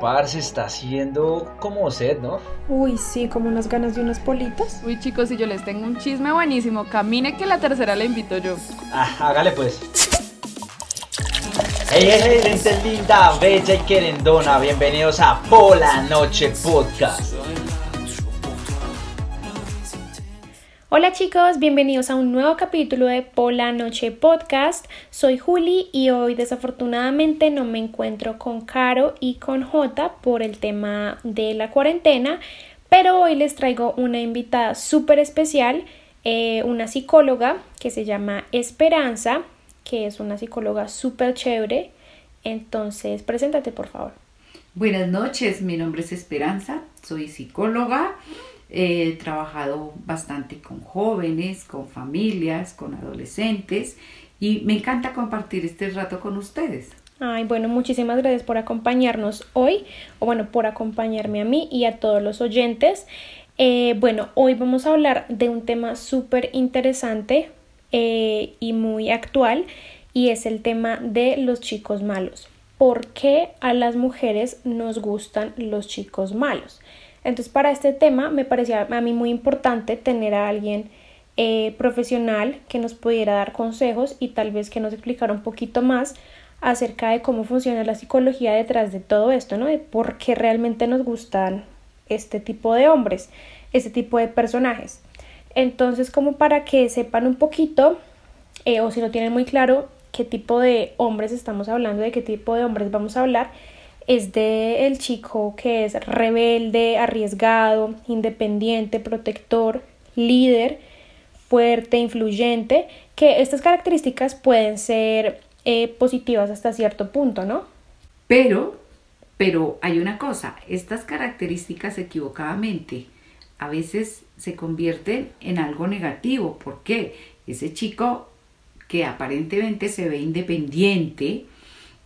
Parce, está haciendo como sed, ¿no? Uy, sí, como unas ganas de unas politas. Uy, chicos, si yo les tengo un chisme buenísimo, camine que la tercera la invito yo. Ah, hágale pues. Hey, hey, hey, gente linda, bella y querendona, bienvenidos a Pola Noche Podcast. Hola chicos, bienvenidos a un nuevo capítulo de Pola Noche Podcast. Soy Juli y hoy desafortunadamente no me encuentro con Caro y con Jota por el tema de la cuarentena, pero hoy les traigo una invitada súper especial, eh, una psicóloga que se llama Esperanza, que es una psicóloga súper chévere. Entonces, preséntate por favor. Buenas noches, mi nombre es Esperanza, soy psicóloga. He trabajado bastante con jóvenes, con familias, con adolescentes y me encanta compartir este rato con ustedes. Ay, bueno, muchísimas gracias por acompañarnos hoy, o bueno, por acompañarme a mí y a todos los oyentes. Eh, bueno, hoy vamos a hablar de un tema súper interesante eh, y muy actual y es el tema de los chicos malos. ¿Por qué a las mujeres nos gustan los chicos malos? Entonces, para este tema me parecía a mí muy importante tener a alguien eh, profesional que nos pudiera dar consejos y tal vez que nos explicara un poquito más acerca de cómo funciona la psicología detrás de todo esto, ¿no? De por qué realmente nos gustan este tipo de hombres, este tipo de personajes. Entonces, como para que sepan un poquito, eh, o si no tienen muy claro qué tipo de hombres estamos hablando, de qué tipo de hombres vamos a hablar, es de el chico que es rebelde, arriesgado, independiente, protector, líder, fuerte, influyente, que estas características pueden ser eh, positivas hasta cierto punto, ¿no? Pero, pero hay una cosa, estas características equivocadamente a veces se convierten en algo negativo. ¿Por qué? Ese chico que aparentemente se ve independiente,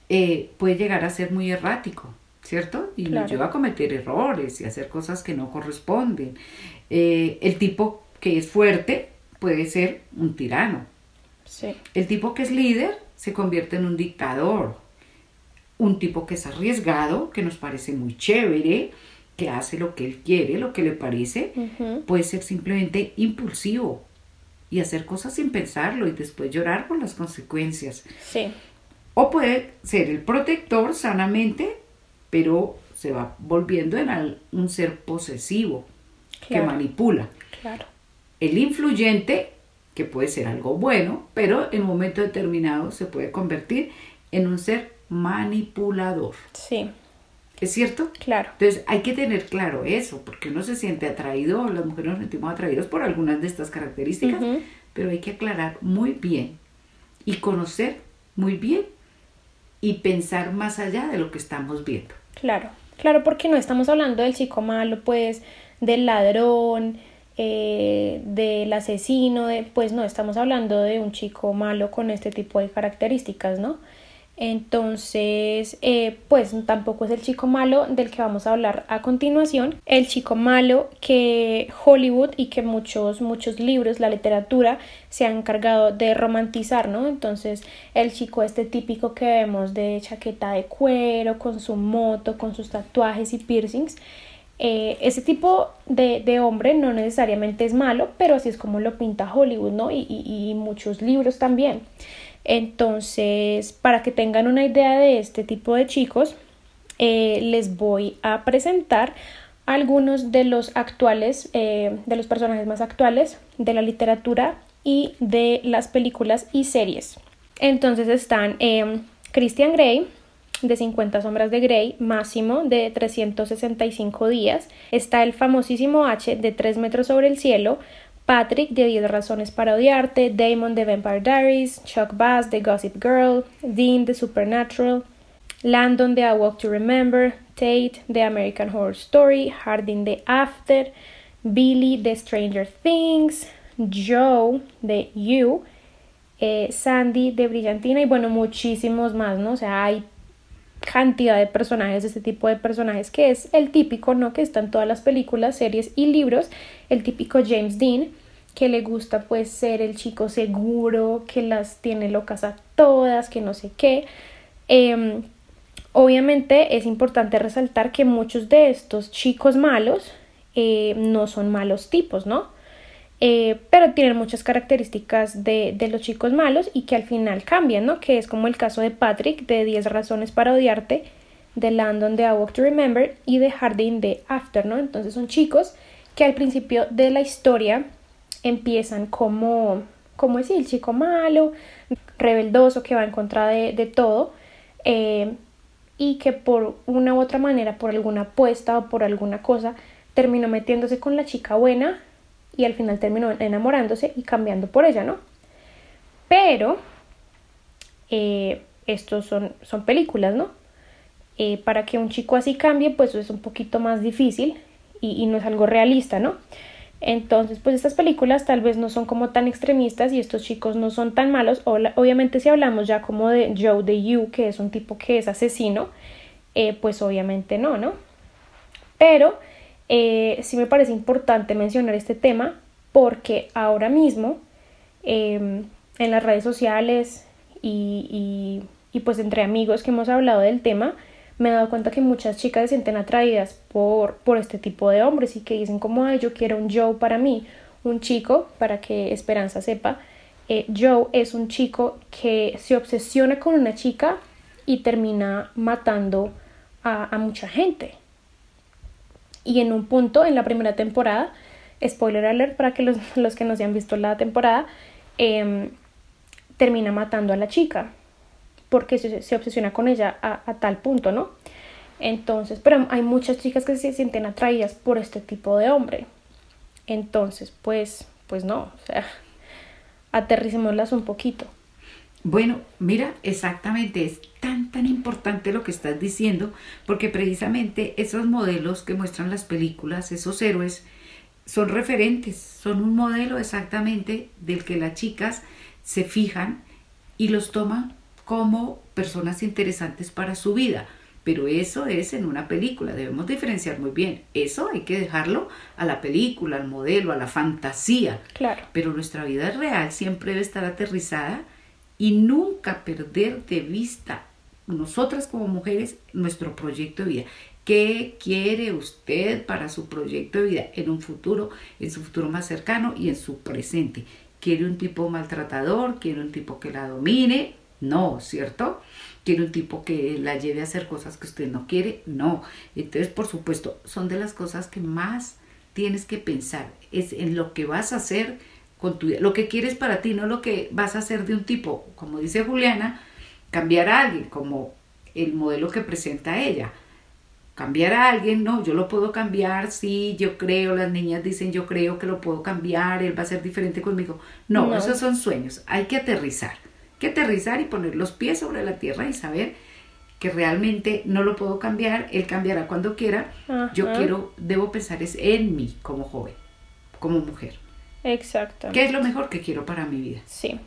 eh, puede llegar a ser muy errático, ¿cierto? Y nos lleva a cometer errores y hacer cosas que no corresponden. Eh, el tipo que es fuerte puede ser un tirano. Sí. El tipo que es líder se convierte en un dictador. Un tipo que es arriesgado, que nos parece muy chévere, que hace lo que él quiere, lo que le parece, puede ser simplemente impulsivo y hacer cosas sin pensarlo y después llorar por las consecuencias. Sí. O puede ser el protector sanamente, pero se va volviendo en un ser posesivo que manipula. Claro. El influyente, que puede ser algo bueno, pero en un momento determinado se puede convertir en un ser manipulador. Sí. ¿Es cierto? Claro. Entonces hay que tener claro eso, porque uno se siente atraído, las mujeres nos sentimos atraídos por algunas de estas características, pero hay que aclarar muy bien y conocer muy bien y pensar más allá de lo que estamos viendo. Claro, claro, porque no estamos hablando del chico malo, pues, del ladrón, eh, del asesino, de, pues no, estamos hablando de un chico malo con este tipo de características, ¿no? Entonces, eh, pues tampoco es el chico malo del que vamos a hablar a continuación. El chico malo que Hollywood y que muchos, muchos libros, la literatura, se han encargado de romantizar, ¿no? Entonces, el chico este típico que vemos de chaqueta de cuero, con su moto, con sus tatuajes y piercings. Eh, ese tipo de, hombre no necesariamente es malo, pero así es como lo pinta Hollywood, ¿no? Y, muchos libros también. Entonces, para que tengan una idea de este tipo de chicos, eh, les voy a presentar algunos de los actuales, eh, de los personajes más actuales de la literatura y de las películas y series. Entonces están Christian Grey, de 50 sombras de Grey, Máximo de 365 días. Está el famosísimo H de 3 metros sobre el cielo, Patrick de 10 razones para odiarte, Damon de Vampire Diaries, Chuck Bass de Gossip Girl, Dean de Supernatural, Landon de A Walk to Remember, Tate de American Horror Story, Hardin de After, Billy de Stranger Things, Joe de You, eh, Sandy de Brillantina y bueno, muchísimos más, ¿no? O sea, hay cantidad de personajes, este tipo de personajes que es el típico, ¿no? Que está en todas las películas, series y libros, el típico James Dean, que le gusta pues ser el chico seguro, que las tiene locas a todas, que no sé qué. Em, obviamente es importante resaltar que muchos de estos chicos malos eh, no son malos tipos, ¿no? Eh, pero tienen muchas características de, de, los chicos malos y que al final cambian, ¿no? Que es como el caso de Patrick de 10 razones para odiarte, de Landon de I Walk to Remember y de Harding de After, ¿no? Entonces son chicos que al principio de la historia empiezan como, como decir, el chico malo, rebeldoso, que va en contra de, de todo, eh, y que por una u otra manera, por alguna apuesta o por alguna cosa, terminó metiéndose con la chica buena y al final terminó enamorándose y cambiando por ella, ¿no? Pero eh, estos son, son películas, ¿no? Eh, para que un chico así cambie, pues es un poquito más difícil y, no es algo realista, ¿no? Entonces, pues estas películas tal vez no son como tan extremistas y estos chicos no son tan malos. Obviamente si hablamos ya como de Joe de You, que es un tipo que es asesino, eh, pues obviamente no, ¿no? Pero eh, sí me parece importante mencionar este tema porque ahora mismo eh, en las redes sociales y, pues entre amigos que hemos hablado del tema, me he dado cuenta que muchas chicas se sienten atraídas por, por este tipo de hombres y que dicen como, ay, yo quiero un Joe para mí, un chico, para que Esperanza sepa, eh, Joe es un chico que se obsesiona con una chica y termina matando a mucha gente. Y en un punto, en la primera temporada, spoiler alert para que los, los que no se han visto la temporada, eh, termina matando a la chica porque se, se obsesiona con ella a, a, tal punto, ¿no? Entonces, pero hay muchas chicas que se sienten atraídas por este tipo de hombre. Entonces, pues, pues no, o sea, aterricémoslas un poquito. Bueno, mira, exactamente, es tan, tan importante lo que estás diciendo, porque precisamente esos modelos que muestran las películas, esos héroes, son referentes, son un modelo exactamente del que las chicas se fijan y los toman como personas interesantes para su vida. Pero eso es en una película, debemos diferenciar muy bien. Eso hay que dejarlo a la película, al modelo, a la fantasía. Claro. Pero nuestra vida real siempre debe estar aterrizada y nunca perder de vista nosotras como mujeres nuestro proyecto de vida. ¿Qué quiere usted para su proyecto de vida en un futuro, en su futuro más cercano y en su presente? ¿Quiere un tipo maltratador? ¿Quiere un tipo que la domine? No, ¿cierto? ¿Quiere un tipo que la lleve a hacer cosas que usted no quiere? No. Entonces, por supuesto, son de las cosas que más tienes que pensar. Es en lo que vas a hacer con tu vida. Lo que quieres para ti, no lo que vas a hacer de un tipo. Como dice Juliana, cambiar a alguien, como el modelo que presenta ella. Cambiar a alguien, no, yo lo puedo cambiar, sí, yo creo, las niñas dicen yo creo que lo puedo cambiar, él va a ser diferente conmigo. No, no. esos son sueños, hay que aterrizar que aterrizar y poner los pies sobre la tierra y saber que realmente no lo puedo cambiar, él cambiará cuando quiera. Ajá. Yo quiero, debo pensar es en mí como joven, como mujer. Exacto. ¿Qué es lo mejor que quiero para mi vida? Sí.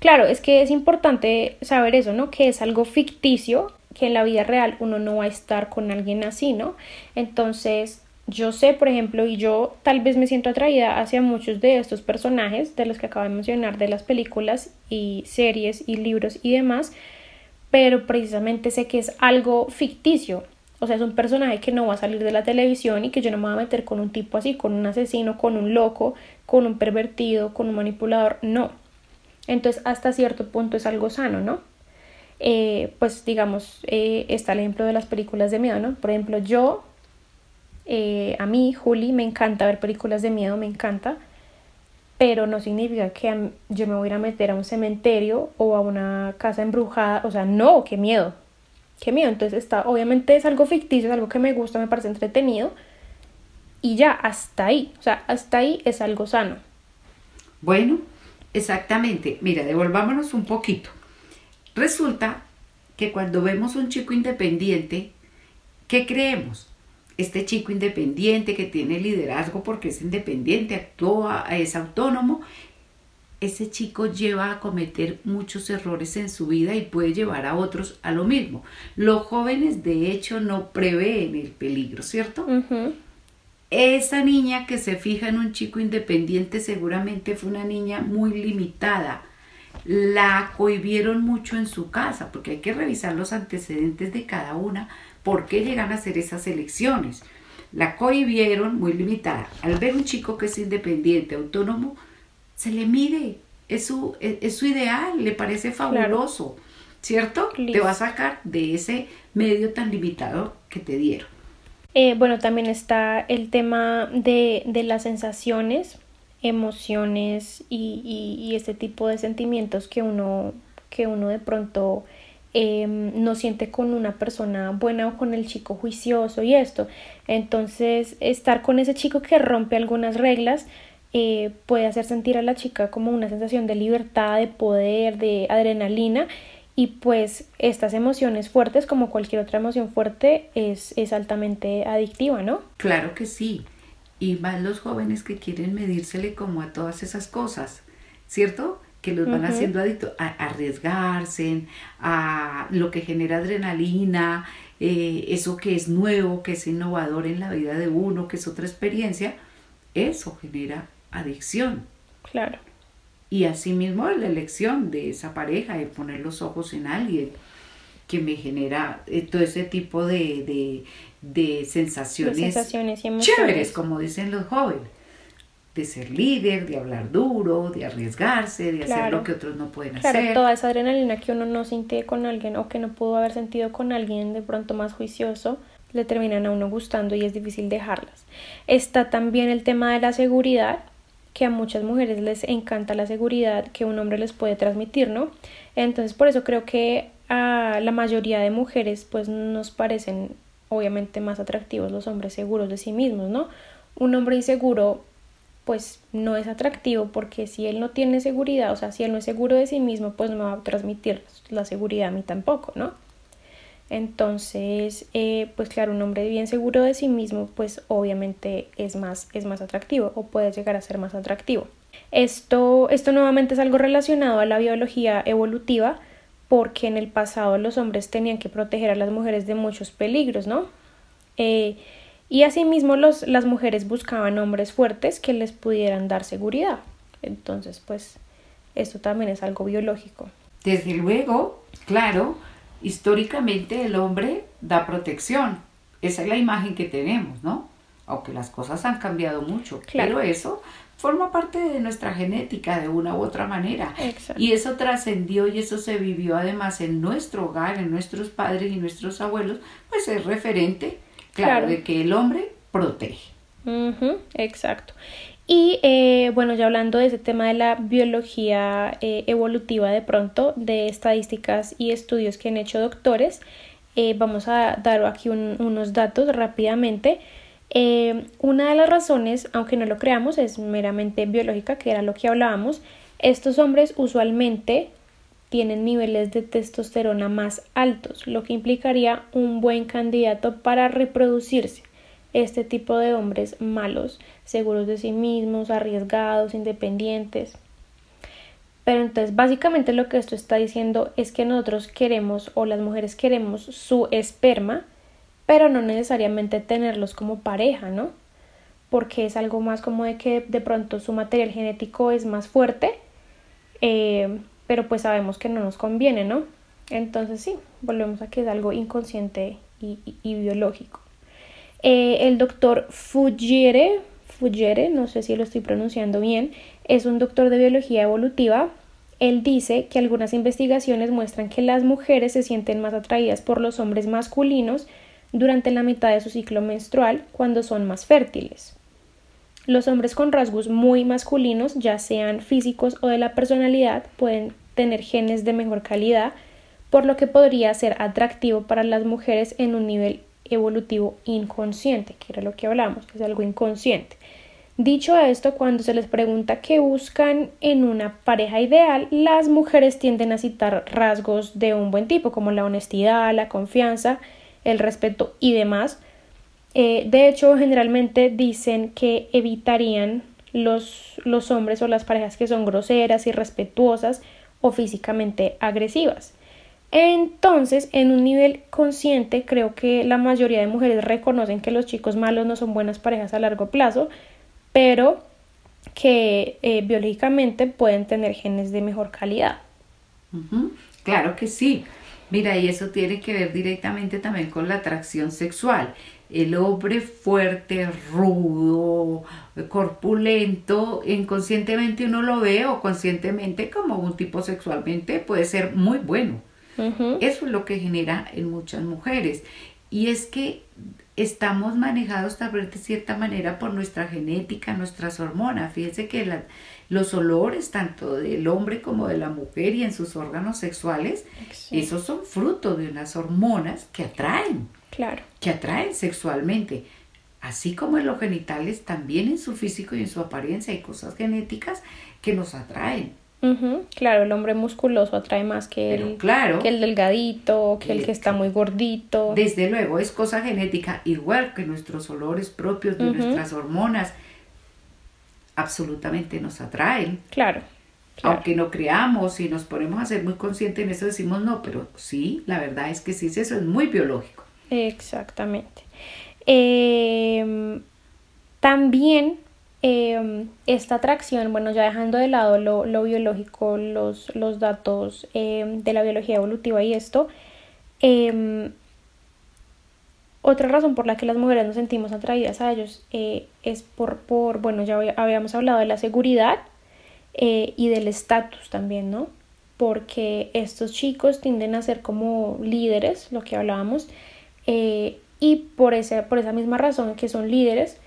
Claro, es que es importante saber eso, ¿no? Que es algo ficticio, que en la vida real uno no va a estar con alguien así, ¿no? Entonces, yo sé, por ejemplo, y yo tal vez me siento atraída hacia muchos de estos personajes de los que acabo de mencionar, de las películas y series y libros y demás, pero precisamente sé que es algo ficticio. O sea, es un personaje que no va a salir de la televisión y que yo no me voy a meter con un tipo así, con un asesino, con un loco, con un pervertido, con un manipulador. No. Entonces, hasta cierto punto es algo sano, ¿no? Eh, pues digamos, eh, está el ejemplo de las películas de miedo, ¿no? Por ejemplo, yo eh, a mí, Juli, me encanta ver películas de miedo, me encanta, pero no significa que yo me voy a ir a meter a un cementerio o a una casa embrujada, o sea, no, qué miedo, qué miedo. Entonces está, obviamente es algo ficticio, es algo que me gusta, me parece entretenido y ya, hasta ahí, o sea, hasta ahí es algo sano. Bueno, exactamente. Mira, devolvámonos un poquito. Resulta que cuando vemos un chico independiente, ¿qué creemos? este chico independiente que tiene liderazgo porque es independiente, actúa, es autónomo, ese chico lleva a cometer muchos errores en su vida y puede llevar a otros a lo mismo. Los jóvenes de hecho no prevén el peligro, ¿cierto? Esa niña que se fija en un chico independiente seguramente fue una niña muy limitada la cohibieron mucho en su casa, porque hay que revisar los antecedentes de cada una, por qué llegan a hacer esas elecciones. La cohibieron muy limitada. Al ver un chico que es independiente, autónomo, se le mide, es su, es, su ideal, le parece fabuloso, ¿cierto? Te va a sacar de ese medio tan limitado que te dieron. Eh, bueno, también está el tema de, de las sensaciones, emociones y, este tipo de sentimientos que uno, que uno de pronto em, no siente con una persona buena o con el chico juicioso y esto. Entonces, estar con ese chico que rompe algunas reglas eh, puede hacer sentir a la chica como una sensación de libertad, de poder, de adrenalina y pues estas emociones fuertes, como cualquier otra emoción fuerte, es, es altamente adictiva, ¿no? Claro que sí y más los jóvenes que quieren medírsele como a todas esas cosas, ¿cierto? Que los van haciendo adictos a, arriesgarse, a lo que genera adrenalina, eh, eso que es nuevo, que es innovador en la vida de uno, que es otra experiencia, eso genera adicción. Claro. Y asimismo la elección de esa pareja, de poner los ojos en alguien, que me genera eh, todo ese tipo de, de, sensaciones, sensaciones y chéveres, como dicen los jóvenes, de ser líder, de hablar duro, de arriesgarse, de hacer lo que otros no pueden claro, hacer. Toda esa adrenalina que uno no siente con alguien o que no pudo haber sentido con alguien de pronto más juicioso, le terminan a uno gustando y es difícil dejarlas. Está también el tema de la seguridad, que a muchas mujeres les encanta la seguridad que un hombre les puede transmitir, ¿no? Entonces por eso creo que a la mayoría de mujeres pues nos parecen obviamente más atractivos los hombres seguros de sí mismos, ¿no? Un hombre inseguro pues no es atractivo porque si él no tiene seguridad, o sea, si él no es seguro de sí mismo, pues no me va a transmitir la seguridad a mí tampoco, ¿no? Entonces, eh, pues claro, un hombre bien seguro de sí mismo, pues obviamente es más, es más atractivo o puede llegar a ser más atractivo. Esto, esto nuevamente es algo relacionado a la biología evolutiva, porque en el pasado los hombres tenían que proteger a las mujeres de muchos peligros, ¿no? Eh, y asimismo los, las mujeres buscaban hombres fuertes que les pudieran dar seguridad. Entonces, pues, esto también es algo biológico. Desde luego, claro, históricamente el hombre da protección. Esa es la imagen que tenemos, ¿no? Aunque las cosas han cambiado mucho. Claro. Pero eso forma parte de nuestra genética de una u otra manera. Y eso trascendió y eso se vivió además en nuestro hogar, en nuestros padres y nuestros abuelos, pues es referente, claro, de que el hombre protege. exacto. Y eh, bueno, ya hablando de ese tema de la biología eh, evolutiva de pronto, de estadísticas y estudios que han hecho doctores, eh, vamos a dar aquí unos datos rápidamente. Una de las razones, aunque no lo creamos, es meramente biológica, que era lo que hablábamos. Estos hombres usualmente tienen niveles de testosterona más altos, lo que implicaría un buen candidato para reproducirse. Este tipo de hombres malos, seguros de sí mismos, arriesgados, independientes. Pero entonces básicamente lo que esto está diciendo es que nosotros queremos o las mujeres queremos su esperma pero no necesariamente tenerlos como pareja, ¿no? Porque es algo más como de que de pronto su material genético es más fuerte, eh, pero pues sabemos que no nos conviene, ¿no? Entonces sí, volvemos a que es algo inconsciente y, biológico. Eh, el doctor Fugere, Fugere, no sé si lo estoy pronunciando bien, es un doctor de biología evolutiva. Él dice que algunas investigaciones muestran que las mujeres se sienten más atraídas por los hombres masculinos durante la mitad de su ciclo menstrual cuando son más fértiles. Los hombres con rasgos muy masculinos, ya sean físicos o de la personalidad, pueden tener genes de mejor calidad, por lo que podría ser atractivo para las mujeres en un nivel evolutivo inconsciente, que era lo que hablamos, es algo inconsciente. Dicho esto, cuando se les pregunta qué buscan en una pareja ideal, las mujeres tienden a citar rasgos de un buen tipo, como la honestidad, la confianza, el respeto y demás. Eh, de hecho, generalmente dicen que evitarían los, los hombres o las parejas que son groseras, irrespetuosas o físicamente agresivas. Entonces, en un nivel consciente, creo que la mayoría de mujeres reconocen que los chicos malos no son buenas parejas a largo plazo, pero que eh, biológicamente pueden tener genes de mejor calidad. Claro que sí. Mira, y eso tiene que ver directamente también con la atracción sexual. El hombre fuerte, rudo, corpulento, inconscientemente uno lo ve o conscientemente como un tipo sexualmente puede ser muy bueno. Eso es lo que genera en muchas mujeres. Y es que estamos manejados tal vez de cierta manera por nuestra genética, nuestras hormonas. Fíjense que la- los olores tanto del hombre como de la mujer y en sus órganos sexuales, Sí. esos son fruto de unas hormonas que atraen, Claro. que atraen sexualmente. Así como en los genitales, también en su físico y en su apariencia hay cosas genéticas que nos atraen. Claro, el hombre musculoso atrae más que Pero el, claro, que el delgadito, que el que está muy gordito. Desde luego, es cosa genética, igual que nuestros olores propios de nuestras hormonas, absolutamente nos atraen. Claro. claro. Aunque no creamos y nos ponemos a ser muy conscientes en eso, decimos no, pero sí, la verdad es que sí, eso es muy biológico. Exactamente. Em, también em, esta atracción, bueno, ya dejando de lado lo, lo biológico, los, los datos em, de la biología evolutiva y esto, em, otra razón por la que las mujeres nos sentimos atraídas a ellos eh, es por, por, bueno, ya había- habíamos hablado de la seguridad eh, y del estatus también, ¿no? Porque estos chicos tienden a ser como líderes, lo que hablábamos, eh, y por, ese, por esa misma razón que son líderes,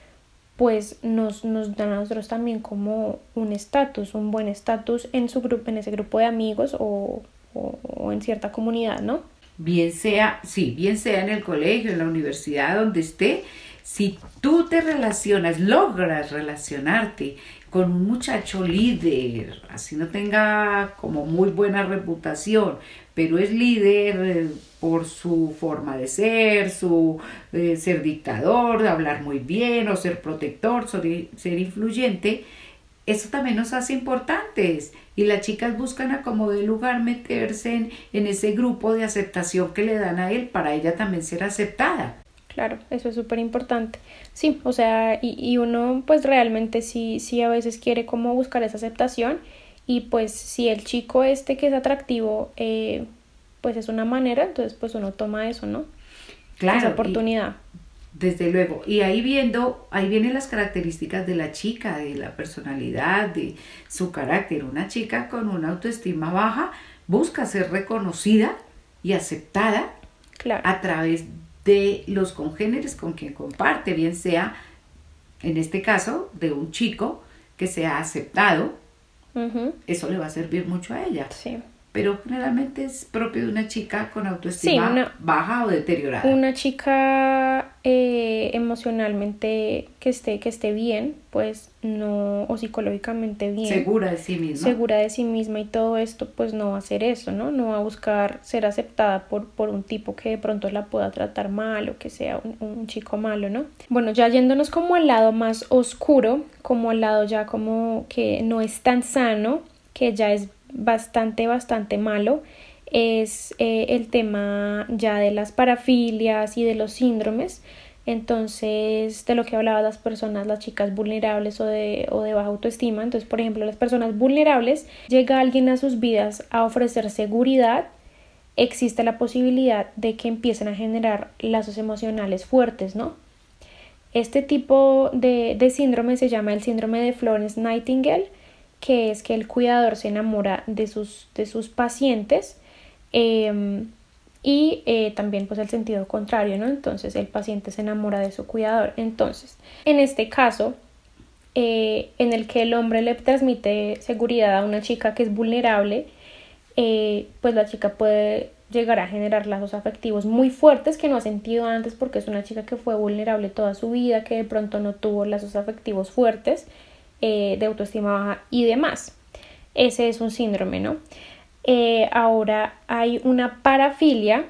pues nos, nos dan a nosotros también como un estatus, un buen estatus en su grupo, en ese grupo de amigos o, o- o en cierta comunidad, ¿no? Bien sea, sí, bien sea en el colegio, en la universidad, donde esté, si tú te relacionas, logras relacionarte con un muchacho líder, así no tenga como muy buena reputación, pero es líder eh, por su forma de ser, su eh, ser dictador, de hablar muy bien o ser protector, ser, ser influyente, eso también nos hace importantes y las chicas buscan a como de lugar meterse en, en ese grupo de aceptación que le dan a él para ella también ser aceptada. Claro, eso es súper importante. Sí, o sea, y, y uno pues realmente sí, sí a veces quiere como buscar esa aceptación y pues si el chico este que es atractivo eh, pues es una manera, entonces pues uno toma eso, ¿no? Claro, Esa oportunidad. Desde luego. Y ahí viendo, ahí vienen las características de la chica, de la personalidad, de su carácter. Una chica con una autoestima baja busca ser reconocida y aceptada Claro. a través de los congéneres con quien comparte, bien sea, en este caso, de un chico que sea aceptado, eso le va a servir mucho a ella. Sí. Pero generalmente es propio de una chica con autoestima Sí, una- baja o deteriorada. Una chica eh, emocionalmente que esté, que esté bien, pues no, o psicológicamente bien. Segura de sí misma. segura de sí misma y todo esto, pues no va a hacer eso, ¿no? No va a buscar ser aceptada por, por un tipo que de pronto la pueda tratar mal o que sea un, un chico malo, ¿no? Bueno, ya yéndonos como al lado más oscuro, como al lado ya como que no es tan sano, que ya es bastante, bastante malo, es eh, el tema ya de las parafilias y de los síndromes. Entonces, de lo que hablaba las personas, las chicas vulnerables o de, o de baja autoestima. Entonces, por ejemplo, las personas vulnerables, llega alguien a sus vidas a ofrecer seguridad, existe la posibilidad de que empiecen a generar lazos emocionales fuertes, ¿no? Este tipo de, de síndrome se llama el síndrome de Florence Nightingale, que es que el cuidador se enamora de sus, de sus pacientes eh, y eh, también pues el sentido contrario, ¿no? Entonces el paciente se enamora de su cuidador. Entonces, en este caso, eh, en el que el hombre le transmite seguridad a una chica que es vulnerable, eh, pues la chica puede llegar a generar lazos afectivos muy fuertes que no ha sentido antes porque es una chica que fue vulnerable toda su vida, que de pronto no tuvo lazos afectivos fuertes, eh, de autoestima baja y demás. Ese es un síndrome, ¿no? Eh, ahora hay una parafilia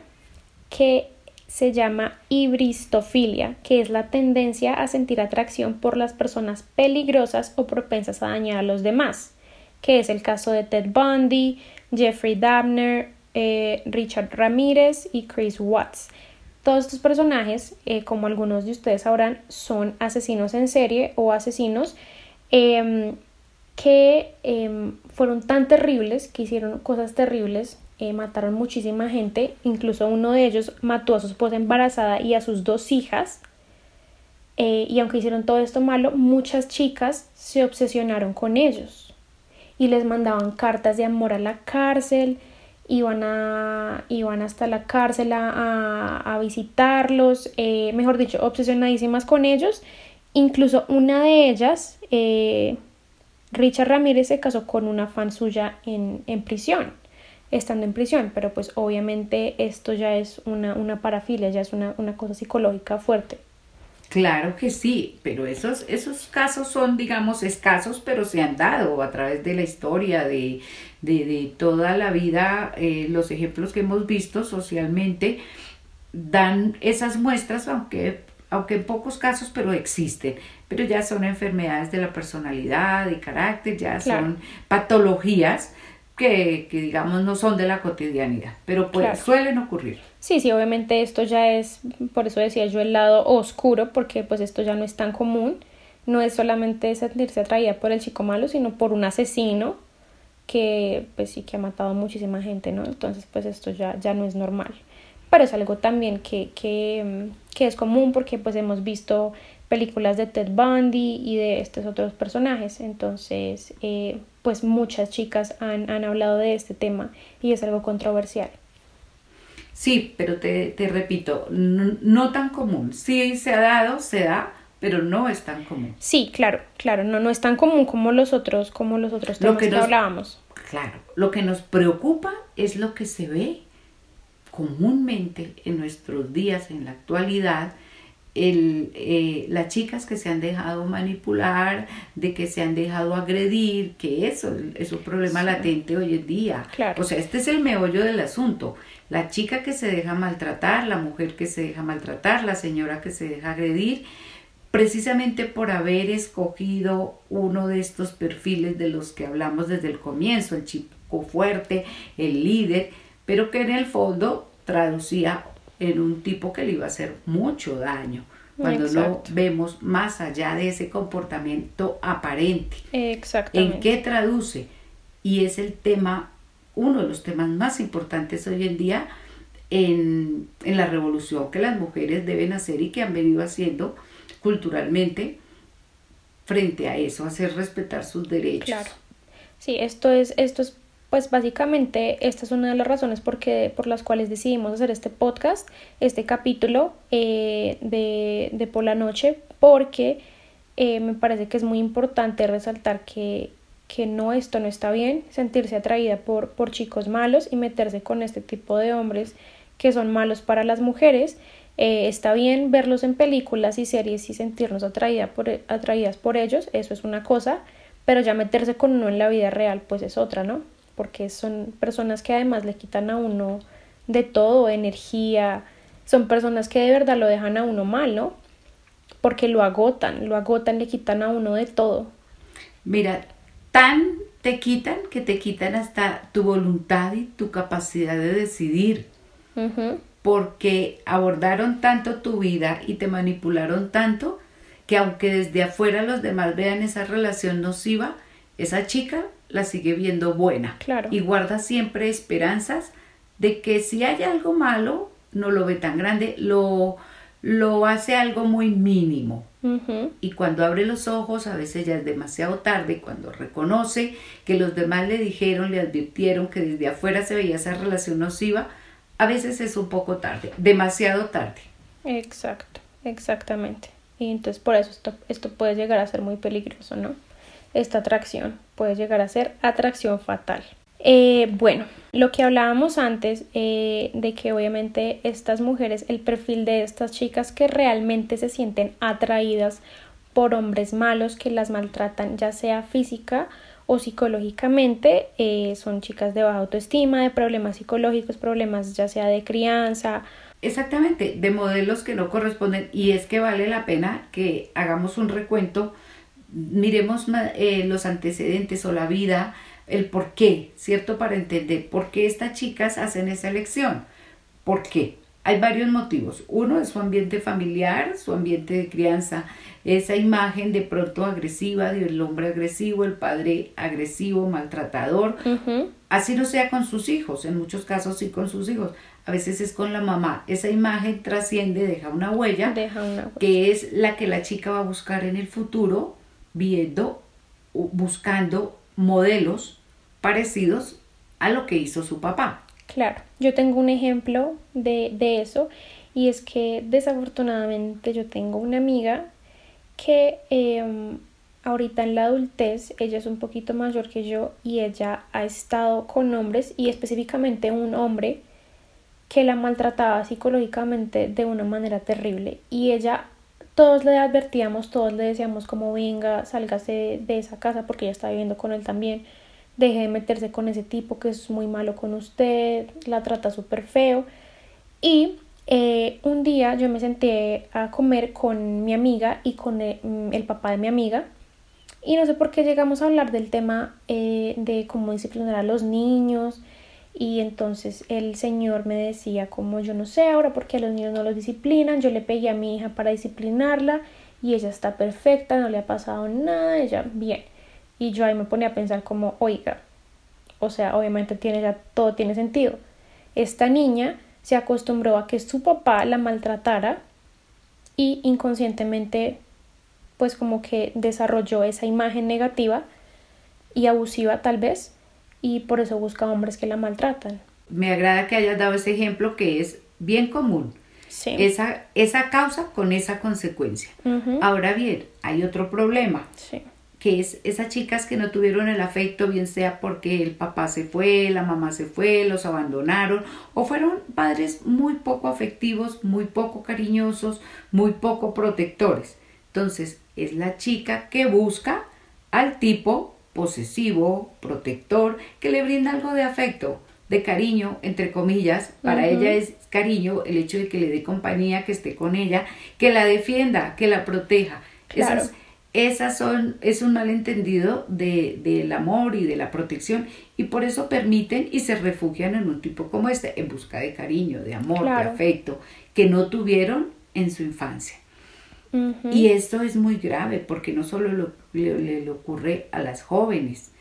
que se llama ibristofilia, que es la tendencia a sentir atracción por las personas peligrosas o propensas a dañar a los demás, que es el caso de Ted Bundy, Jeffrey Dahmer, eh, Richard Ramírez y Chris Watts. Todos estos personajes, como algunos de ustedes sabrán, son asesinos en serie o asesinos eh, que em, fueron tan terribles, que hicieron cosas terribles, eh, mataron muchísima gente, incluso uno de ellos mató a su esposa embarazada y a sus dos hijas. Eh, y aunque hicieron todo esto malo, muchas chicas se obsesionaron con ellos y les mandaban cartas de amor a la cárcel, iban, iban hasta la cárcel a, a visitarlos, eh, mejor dicho, obsesionadísimas con ellos. Incluso una de ellas, eh, Richard Ramírez, se casó con una fan suya en, en, prisión, estando en prisión, pero pues obviamente esto ya es una, una parafilia, ya es una, una cosa psicológica fuerte. Claro que sí, pero esos, esos casos son, digamos, escasos, pero se han dado a través de la historia, de, de, de toda la vida, eh, los ejemplos que hemos visto socialmente dan esas muestras, aunque, aunque en pocos casos, pero existen, pero ya son enfermedades de la personalidad, de carácter, ya Claro. son patologías que, que, digamos, no son de la cotidianidad, pero pues, Claro. suelen ocurrir. Sí, sí, obviamente esto ya es, por eso decía yo, el lado oscuro, porque pues esto ya no es tan común. No es solamente sentirse atraída por el chico malo, sino por un asesino que pues sí que ha matado a muchísima gente, ¿no? Entonces pues esto ya, ya no es normal. Pero es algo también que, que, mm, que es común porque pues hemos visto películas de Ted Bundy y de estos otros personajes. Entonces eh, pues muchas chicas han, han hablado de este tema y es algo controversial. Sí, pero te, te repito, no, no tan común. Sí se ha dado, se da, pero no es tan común. Sí, claro, claro, no, no es tan común como los otros, como los otros Lo temas que que, nos- hablábamos. Claro, lo que nos preocupa es lo que se ve comúnmente en nuestros días, en la actualidad, el, eh, las chicas que se han dejado manipular, de que se han dejado agredir, que eso es un problema Sí. latente hoy en día. Claro. O sea, este es el meollo del asunto. La chica que se deja maltratar, la mujer que se deja maltratar, la señora que se deja agredir, precisamente por haber escogido uno de estos perfiles de los que hablamos desde el comienzo, el chico fuerte, el líder, pero que en el fondo traducía en un tipo que le iba a hacer mucho daño, cuando no vemos más allá de ese comportamiento aparente. Exactamente. ¿En qué traduce? Y es el tema, uno de los temas más importantes hoy en día en, en la revolución que las mujeres deben hacer y que han venido haciendo culturalmente frente a eso, hacer respetar sus derechos. Claro. Sí, esto es, esto es, pues básicamente, esta es una de las razones por, qué- por las cuales decidimos hacer este podcast, este capítulo eh, de, de por la noche, porque eh, me parece que es muy importante resaltar que, que no, esto no está bien, sentirse atraída por, por chicos malos y meterse con este tipo de hombres que son malos para las mujeres. Eh, está bien verlos en películas y series y sentirnos por, atraídas por ellos, eso es una cosa, pero ya meterse con uno en la vida real pues es otra, ¿no? Porque son personas que además le quitan a uno de todo, energía, son personas que de verdad lo dejan a uno mal, ¿no? Porque lo agotan, lo agotan, le quitan a uno de todo. Mira, tan te quitan que te quitan hasta tu voluntad y tu capacidad de decidir. Porque abordaron tanto tu vida y te manipularon tanto que aunque desde afuera los demás vean esa relación nociva, esa chica la sigue viendo buena Claro. y guarda siempre esperanzas de que si hay algo malo, no lo ve tan grande, lo, lo hace algo muy mínimo. Y cuando abre los ojos, a veces ya es demasiado tarde, cuando reconoce que los demás le dijeron, le advirtieron que desde afuera se veía esa relación nociva, a veces es un poco tarde, demasiado tarde. Exacto, exactamente. Y entonces por eso esto, esto puede llegar a ser muy peligroso, ¿no? Esta atracción puede llegar a ser atracción fatal. Eh, bueno, lo que hablábamos antes eh, de que obviamente estas mujeres, el perfil de estas chicas que realmente se sienten atraídas por hombres malos que las maltratan, ya sea física o psicológicamente, eh, son chicas de baja autoestima, de problemas psicológicos, problemas ya sea de crianza, Exactamente, de modelos que no corresponden y es que vale la pena que hagamos un recuento, miremos eh, los antecedentes o la vida, el por qué, ¿cierto? Para entender por qué estas chicas hacen esa elección. ¿Por qué? hay varios motivos. Uno es su ambiente familiar, su ambiente de crianza, esa imagen de pronto agresiva del hombre agresivo, el padre agresivo, maltratador. Así no sea con sus hijos, en muchos casos sí con sus hijos. A veces es con la mamá. Esa imagen trasciende, deja una huella, Deja una huella. que es la que la chica va a buscar en el futuro, viendo, buscando modelos parecidos a lo que hizo su papá. Claro, yo tengo un ejemplo de, de eso y es que desafortunadamente yo tengo una amiga que em, ahorita en la adultez, ella es un poquito mayor que yo y ella ha estado con hombres y específicamente un hombre que la maltrataba psicológicamente de una manera terrible y ella todos le advertíamos, todos le decíamos como venga, sálgase de esa casa porque ella está viviendo con él también, deje de meterse con ese tipo que es muy malo con usted, la trata súper feo y eh, un día yo me senté a comer con mi amiga y con el, el papá de mi amiga. Y no sé por qué llegamos a hablar del tema eh, de cómo disciplinar a los niños y entonces el señor me decía como yo no sé ahora porque a los niños no los disciplinan, yo le pegué a mi hija para disciplinarla y ella está perfecta, no le ha pasado nada, ella bien. Y yo ahí me ponía a pensar como, oiga, o sea, obviamente tiene ya todo tiene sentido. Esta niña se acostumbró a que su papá la maltratara y inconscientemente pues como que desarrolló esa imagen negativa y abusiva tal vez y por eso busca hombres que la maltratan. Me agrada que hayas dado ese ejemplo que es bien común. Sí. Esa, esa causa con esa consecuencia. Ahora bien, hay otro problema, Sí. que es esas chicas que no tuvieron el afecto, bien sea porque el papá se fue, la mamá se fue, los abandonaron, o fueron padres muy poco afectivos, muy poco cariñosos, muy poco protectores. Entonces, es la chica que busca al tipo posesivo, protector, que le brinda algo de afecto, de cariño, entre comillas. Para ella es cariño el hecho de que le dé compañía, que esté con ella, que la defienda, que la proteja. Claro. Esas, esas son, es un malentendido de, del amor y de la protección y por eso permiten y se refugian en un tipo como este, en busca de cariño, de amor, Claro. de afecto, que no tuvieron en su infancia. Y esto es muy grave porque no solo lo- le, le- le ocurre a las jóvenes,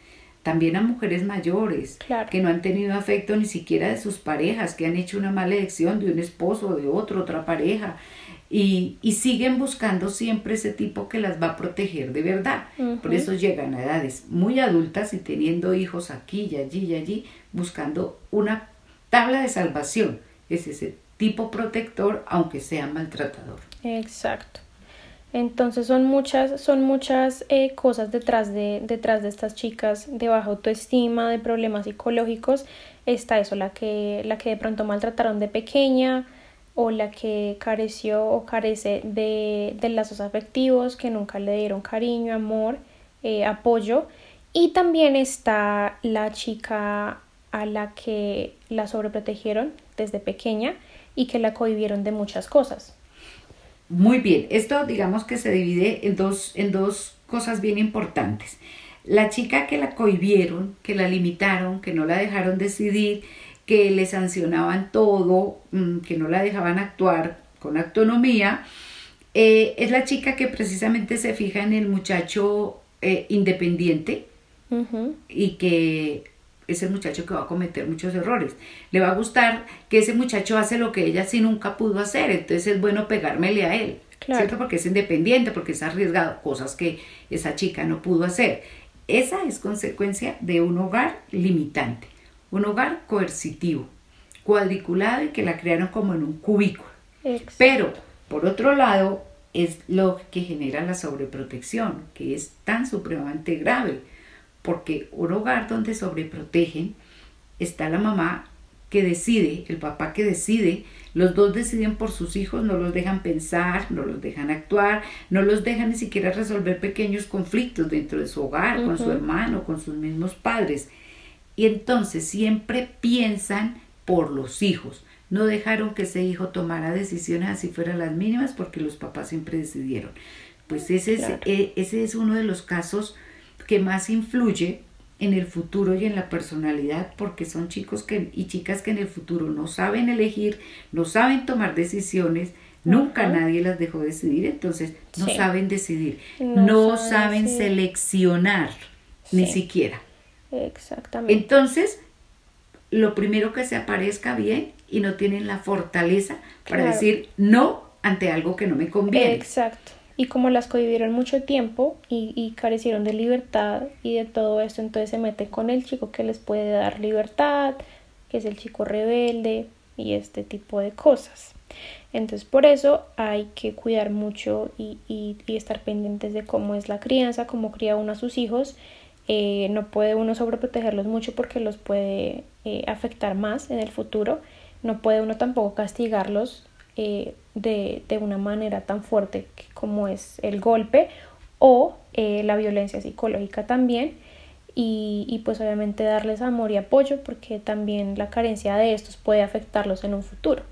también a mujeres mayores Claro. que no han tenido afecto ni siquiera de sus parejas, que han hecho una mala elección de un esposo, de otro, otra pareja, y, y siguen buscando siempre ese tipo que las va a proteger de verdad. Por eso llegan a edades muy adultas y teniendo hijos aquí y allí y allí, buscando una tabla de salvación. Es ese tipo protector, aunque sea maltratador. Exacto. Entonces son muchas, son muchas eh, cosas detrás de, detrás de estas chicas de baja autoestima, de problemas psicológicos. Está eso, la que, la que de pronto maltrataron de pequeña, o la que careció o carece de, de lazos afectivos, que nunca le dieron cariño, amor, eh, apoyo. Y también está la chica a la que la sobreprotegieron desde pequeña y que la cohibieron de muchas cosas. Muy bien, esto digamos que se divide en dos, en dos cosas bien importantes. La chica que la cohibieron, que la limitaron, que no la dejaron decidir, que le sancionaban todo, mm, que no la dejaban actuar con autonomía, eh, es la chica que precisamente se fija en el muchacho eh, independiente, y que ese muchacho que va a cometer muchos errores. Le va a gustar que ese muchacho hace lo que ella sí nunca pudo hacer, entonces es bueno pegármele a él, Claro. ¿cierto? Porque es independiente, porque es arriesgado, cosas que esa chica no pudo hacer. Esa es consecuencia de un hogar limitante, un hogar coercitivo, cuadriculado y que la crearon como en un cubículo. Pero, por otro lado, es lo que genera la sobreprotección, que es tan supremamente grave, porque un hogar donde sobreprotegen está la mamá que decide, el papá que decide, los dos deciden por sus hijos, no los dejan pensar, no los dejan actuar, no los dejan ni siquiera resolver pequeños conflictos dentro de su hogar, con su hermano, con sus mismos padres. Y entonces siempre piensan por los hijos. No dejaron que ese hijo tomara decisiones así fueran las mínimas porque los papás siempre decidieron. Pues ese es, Claro. eh, ese es uno de los casos que más influye en el futuro y en la personalidad porque son chicos que, y chicas que en el futuro no saben elegir, no saben tomar decisiones, nunca nadie las dejó decidir, entonces no Sí. saben decidir, No no, saben seleccionar ni siquiera. Exactamente. Entonces, lo primero que se aparezca bien y no tienen la fortaleza para Claro. decir no ante algo que no me conviene. Exacto. Y como las cohibieron mucho tiempo y, y carecieron de libertad y de todo esto, entonces se meten con el chico que les puede dar libertad, que es el chico rebelde y este tipo de cosas. Entonces por eso hay que cuidar mucho y, y- y estar pendientes de cómo es la crianza, cómo cría uno a sus hijos. Eh, no puede uno sobreprotegerlos mucho porque los puede eh, afectar más en el futuro. No puede uno tampoco castigarlos eh, de, de una manera tan fuerte como es el golpe o eh, la violencia psicológica también. Y, y pues obviamente darles amor y apoyo porque también la carencia de estos puede afectarlos en un futuro.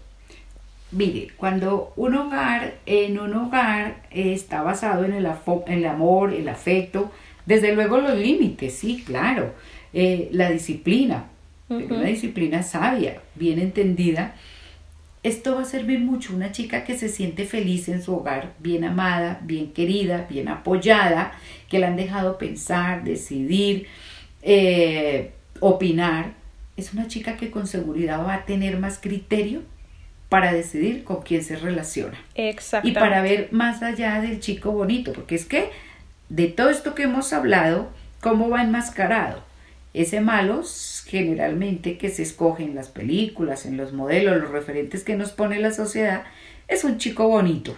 Mire, cuando un hogar, en un hogar eh, está basado en el, afo- en el amor, el afecto, desde luego los límites, sí, claro, eh, la disciplina, pero Ujú. una disciplina sabia, bien entendida. Esto va a servir mucho una chica que se siente feliz en su hogar, bien amada, bien querida, bien apoyada, que la han dejado pensar, decidir, eh, opinar. Es una chica que con seguridad va a tener más criterio para decidir con quién se relaciona y Exactamente. para ver más allá del chico bonito, porque es que de todo esto que hemos hablado, ¿cómo va enmascarado? Ese malo generalmente que se escoge en las películas, en los modelos, los referentes que nos pone la sociedad, es un chico bonito,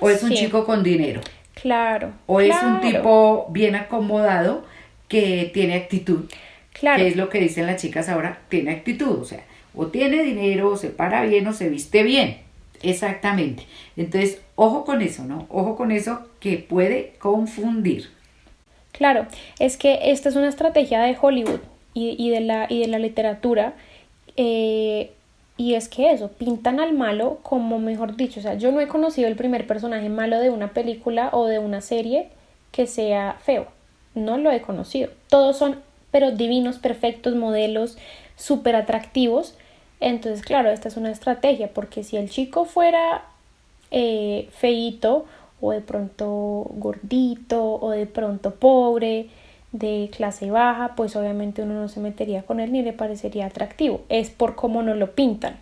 o es un chico con dinero, Claro. o es un tipo bien acomodado que tiene actitud, Claro. que es lo que dicen las chicas ahora, tiene actitud, o sea, o tiene dinero, o se para bien, o se viste bien. Exactamente. Entonces, ojo con eso, ¿no? Ojo con eso que puede confundir. Claro, es que esta es una estrategia de Hollywood y, de, la, y de la literatura. eh, y es que eso, pintan al malo como mejor dicho. O sea, yo no he conocido el primer personaje malo de una película o de una serie que sea feo. No lo he conocido. Todos son, pero divinos, perfectos, modelos, súper atractivos. Entonces, claro, esta es una estrategia, porque si el chico fuera eh, feíto o de pronto gordito o de pronto pobre, de clase baja, pues obviamente uno no se metería con él ni le parecería atractivo. Es por cómo nos lo pintan.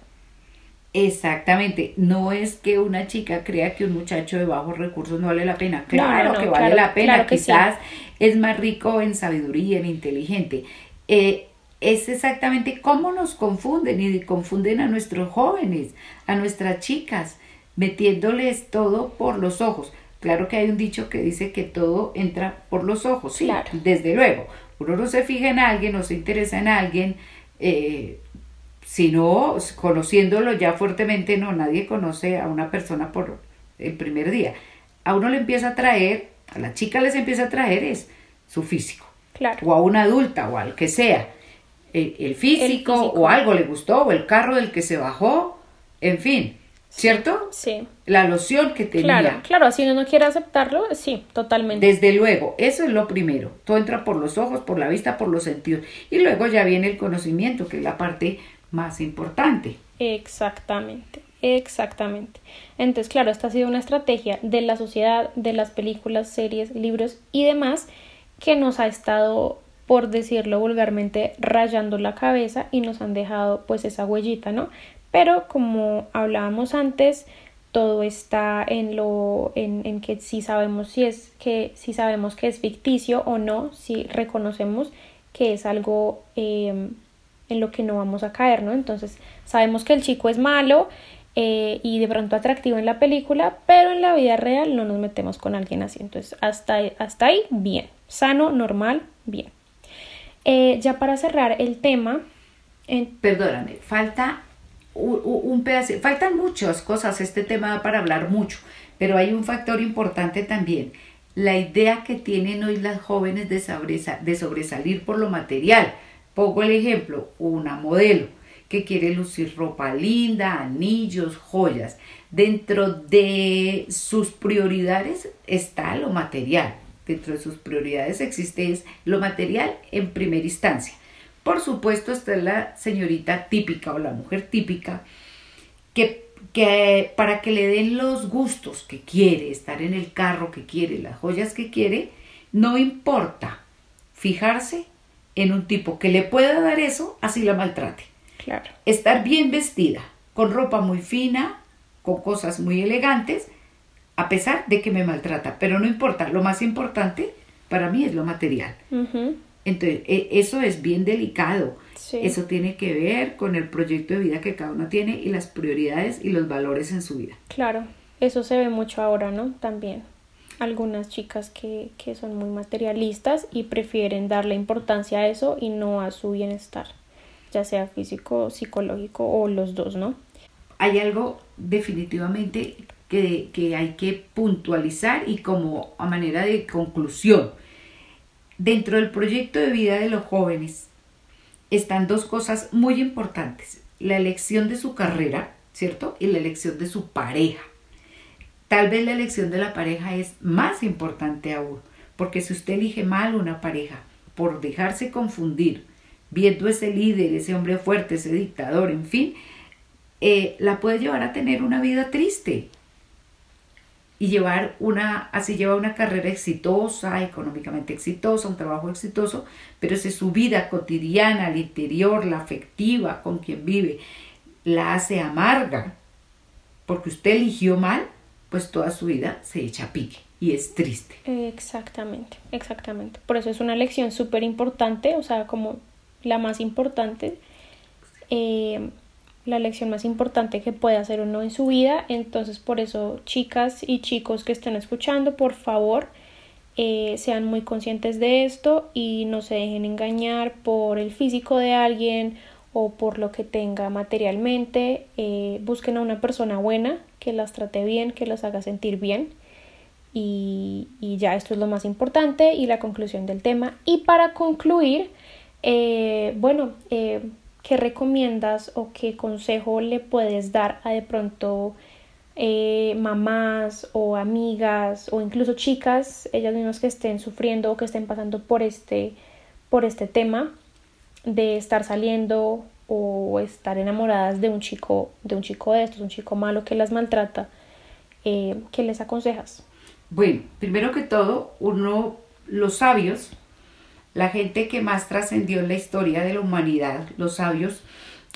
Exactamente. No es que una chica crea que un muchacho de bajos recursos no vale la pena. Claro no, que vale claro, la pena. claro que sí. Quizás es más rico en sabiduría, en inteligente. Eh, es exactamente cómo nos confunden y confunden a nuestros jóvenes, a nuestras chicas, metiéndoles todo por los ojos. Claro que hay un dicho que dice que todo entra por los ojos, sí, Claro. desde luego. Uno no se fija en alguien, no se interesa en alguien, eh, sino conociéndolo ya fuertemente, no, nadie conoce a una persona por el primer día. A uno le empieza a traer, a la chica les empieza a traer es su físico, Claro. o a una adulta, o al que sea. El, el físico, físico. o algo le gustó, o el carro del que se bajó, en fin, ¿cierto? Sí. La loción que tenía. Claro, claro, si uno no quiere aceptarlo, sí, totalmente. Desde luego, eso es lo primero. Todo entra por los ojos, por la vista, por los sentidos. Y luego ya viene el conocimiento, que es la parte más importante. Exactamente, exactamente. Entonces, claro, esta ha sido una estrategia de la sociedad, de las películas, series, libros y demás que nos ha estado, por decirlo vulgarmente, rayando la cabeza y nos han dejado pues esa huellita, ¿no? Pero como hablábamos antes, todo está en lo en, en que si sabemos si es que si sabemos que es ficticio o no, si reconocemos que es algo eh, en lo que no vamos a caer, ¿no? Entonces sabemos que el chico es malo eh, y de pronto atractivo en la película, pero en la vida real no nos metemos con alguien así. Entonces hasta, hasta ahí, bien. Sano, normal, bien. Eh, ya para cerrar el tema, en- Perdóname, falta un, pedazo, faltan muchas cosas, este tema para hablar mucho, pero hay un factor importante también, la idea que tienen hoy las jóvenes de, de sobresalir por lo material. Pongo el ejemplo, una modelo que quiere lucir ropa linda, anillos, joyas. Dentro de sus prioridades está lo material. dentro de sus prioridades existe lo material en primera instancia. Por supuesto está la señorita típica o la mujer típica que, que para que le den los gustos que quiere, estar en el carro que quiere, las joyas que quiere, no importa fijarse en un tipo que le pueda dar eso, así la maltrate. Claro. Estar bien vestida, con ropa muy fina, con cosas muy elegantes, a pesar de que me maltrata. Pero no importa, lo más importante para mí es lo material. Entonces, e- eso es bien delicado. Sí. Eso tiene que ver con el proyecto de vida que cada uno tiene y las prioridades y los valores en su vida. Claro, eso se ve mucho ahora, ¿no? También. Algunas chicas que, que son muy materialistas y prefieren darle importancia a eso y no a su bienestar, ya sea físico, psicológico o los dos, ¿no? Hay algo definitivamente que, que hay que puntualizar y como a manera de conclusión. Dentro del proyecto de vida de los jóvenes están dos cosas muy importantes. La elección de su carrera, ¿cierto? Y la elección de su pareja. Tal vez la elección de la pareja es más importante aún, porque si usted elige mal una pareja por dejarse confundir, viendo ese líder, ese hombre fuerte, ese dictador, en fin, eh, la puede llevar a tener una vida triste y llevar una, así lleva una carrera exitosa, económicamente exitosa, un trabajo exitoso, pero si su vida cotidiana, al interior, la afectiva, con quien vive, la hace amarga, porque usted eligió mal, pues toda su vida se echa a pique y es triste. Exactamente, exactamente. Por eso es una lección súper importante, o sea, como la más importante, eh, la lección más importante que puede hacer uno en su vida. Entonces, por eso, chicas y chicos que estén escuchando, por favor, eh, sean muy conscientes de esto y no se dejen engañar por el físico de alguien o por lo que tenga materialmente. Eh, busquen a una persona buena que las trate bien, que las haga sentir bien. Y, ya esto es lo más importante y la conclusión del tema. Y para concluir, eh, bueno, eh, ¿qué recomiendas o qué consejo le puedes dar a de pronto eh, mamás o amigas o incluso chicas, ellas mismas que estén sufriendo o que estén pasando por este, por este tema de estar saliendo o estar enamoradas de un chico, de un chico de estos, un chico malo que las maltrata? Eh, ¿Qué les aconsejas? Bueno, primero que todo, uno, los sabios, la gente que más trascendió en la historia de la humanidad, los sabios,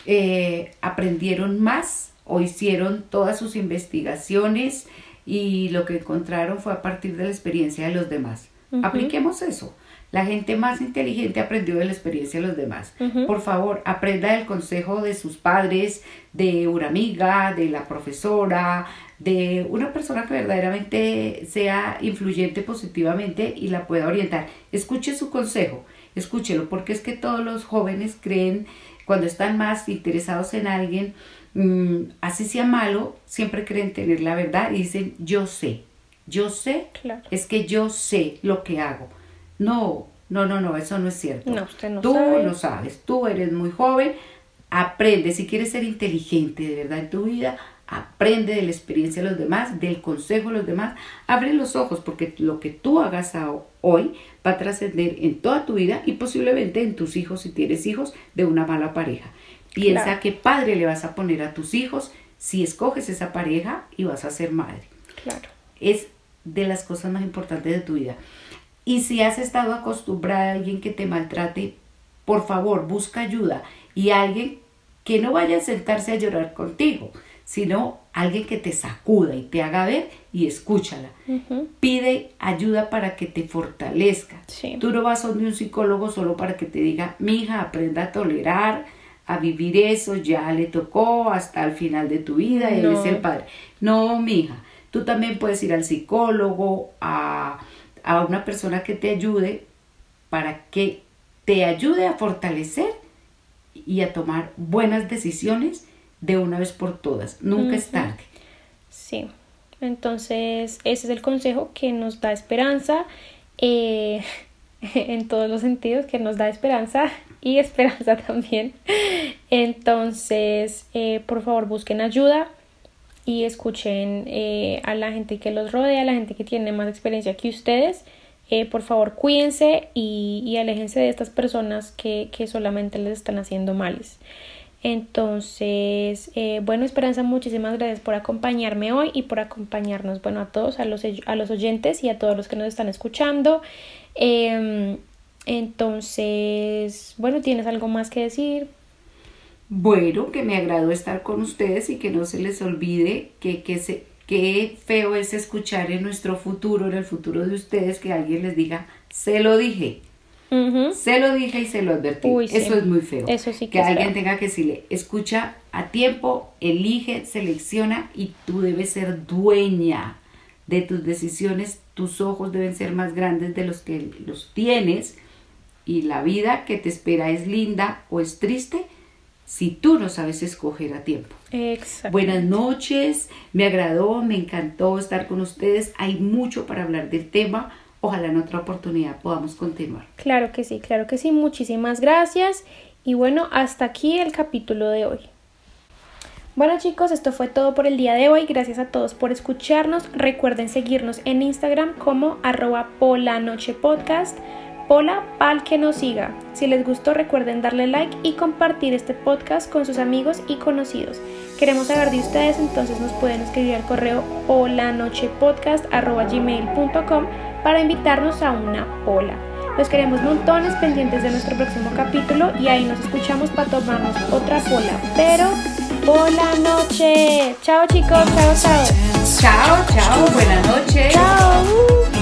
eh, aprendieron más o hicieron todas sus investigaciones y lo que encontraron fue a partir de la experiencia de los demás. Apliquemos eso. La gente más inteligente aprendió de la experiencia de los demás. Por favor, aprenda del consejo de sus padres, de una amiga, de la profesora, de una persona que verdaderamente sea influyente positivamente y la pueda orientar. Escuche su consejo, escúchelo, porque es que todos los jóvenes creen, cuando están más interesados en alguien, mm, así sea malo, siempre creen tener la verdad y dicen, yo sé, yo sé, Claro. es que yo sé lo que hago. No, no, no, no, eso no es cierto. No, usted no tú sabe. no sabes, tú eres muy joven, aprende, si quieres ser inteligente de verdad en tu vida, aprende de la experiencia de los demás, del consejo de los demás, abre los ojos porque lo que tú hagas hoy va a trascender en toda tu vida y posiblemente en tus hijos si tienes hijos de una mala pareja. Piensa Claro. qué padre le vas a poner a tus hijos si escoges esa pareja y vas a ser madre Claro. es de las cosas más importantes de tu vida. Y si has estado acostumbrada a alguien que te maltrate, por favor, busca ayuda y alguien que no vaya a sentarse a llorar contigo, sino alguien que te sacuda y te haga ver y escúchala. Pide ayuda para que te fortalezca. Sí. Tú no vas a donde un psicólogo solo para que te diga, mi hija, aprenda a tolerar, a vivir eso, ya le tocó hasta el final de tu vida, él No. es el padre. No, mi hija, tú también puedes ir al psicólogo, a, a una persona que te ayude para que te ayude a fortalecer y a tomar buenas decisiones de una vez por todas. Nunca es Ujú. tarde. Sí, entonces ese es el consejo que nos da esperanza eh, en todos los sentidos, que nos da esperanza y esperanza también. Entonces, eh, por favor, busquen ayuda y escuchen eh, a la gente que los rodea, a la gente que tiene más experiencia que ustedes eh, por favor cuídense y, y aléjense de estas personas que, que solamente les están haciendo males. Entonces, eh, bueno, Esperanza, muchísimas gracias por acompañarme hoy y por acompañarnos, bueno, a todos, a los, a los oyentes y a todos los que nos están escuchando. Em, entonces, bueno, ¿tienes algo más que decir? Bueno, que me agradó estar con ustedes y que no se les olvide que, que, se, qué feo es escuchar en nuestro futuro, en el futuro de ustedes, que alguien les diga, se lo dije. Se lo dije y se lo advertí. Eso es muy feo. Eso sí que, alguien tenga que decirle, escucha a tiempo, elige, selecciona y tú debes ser dueña de tus decisiones. Tus ojos deben ser más grandes de los que los tienes y la vida que te espera es linda o es triste si tú no sabes escoger a tiempo. Buenas noches, me agradó, me encantó estar con ustedes. Hay mucho para hablar del tema ojalá en otra oportunidad podamos continuar. Claro que sí, claro que sí. Muchísimas gracias. Y bueno, hasta aquí el capítulo de hoy. Bueno chicos, esto fue todo por el día de hoy. Gracias a todos por escucharnos. Recuerden seguirnos en Instagram como arroba polanochepodcast. Pola pal que nos siga. Si les gustó recuerden darle like y compartir este podcast con sus amigos y conocidos. Queremos saber de ustedes, entonces nos pueden escribir al correo polanochepodcast.gmail.com para invitarnos a una pola. Los queremos montones pendientes de nuestro próximo capítulo y ahí nos escuchamos para tomarnos otra pola. Pero, pola noche. Chao chicos, chao, chao. Chao, chao, buenas noches. Chao.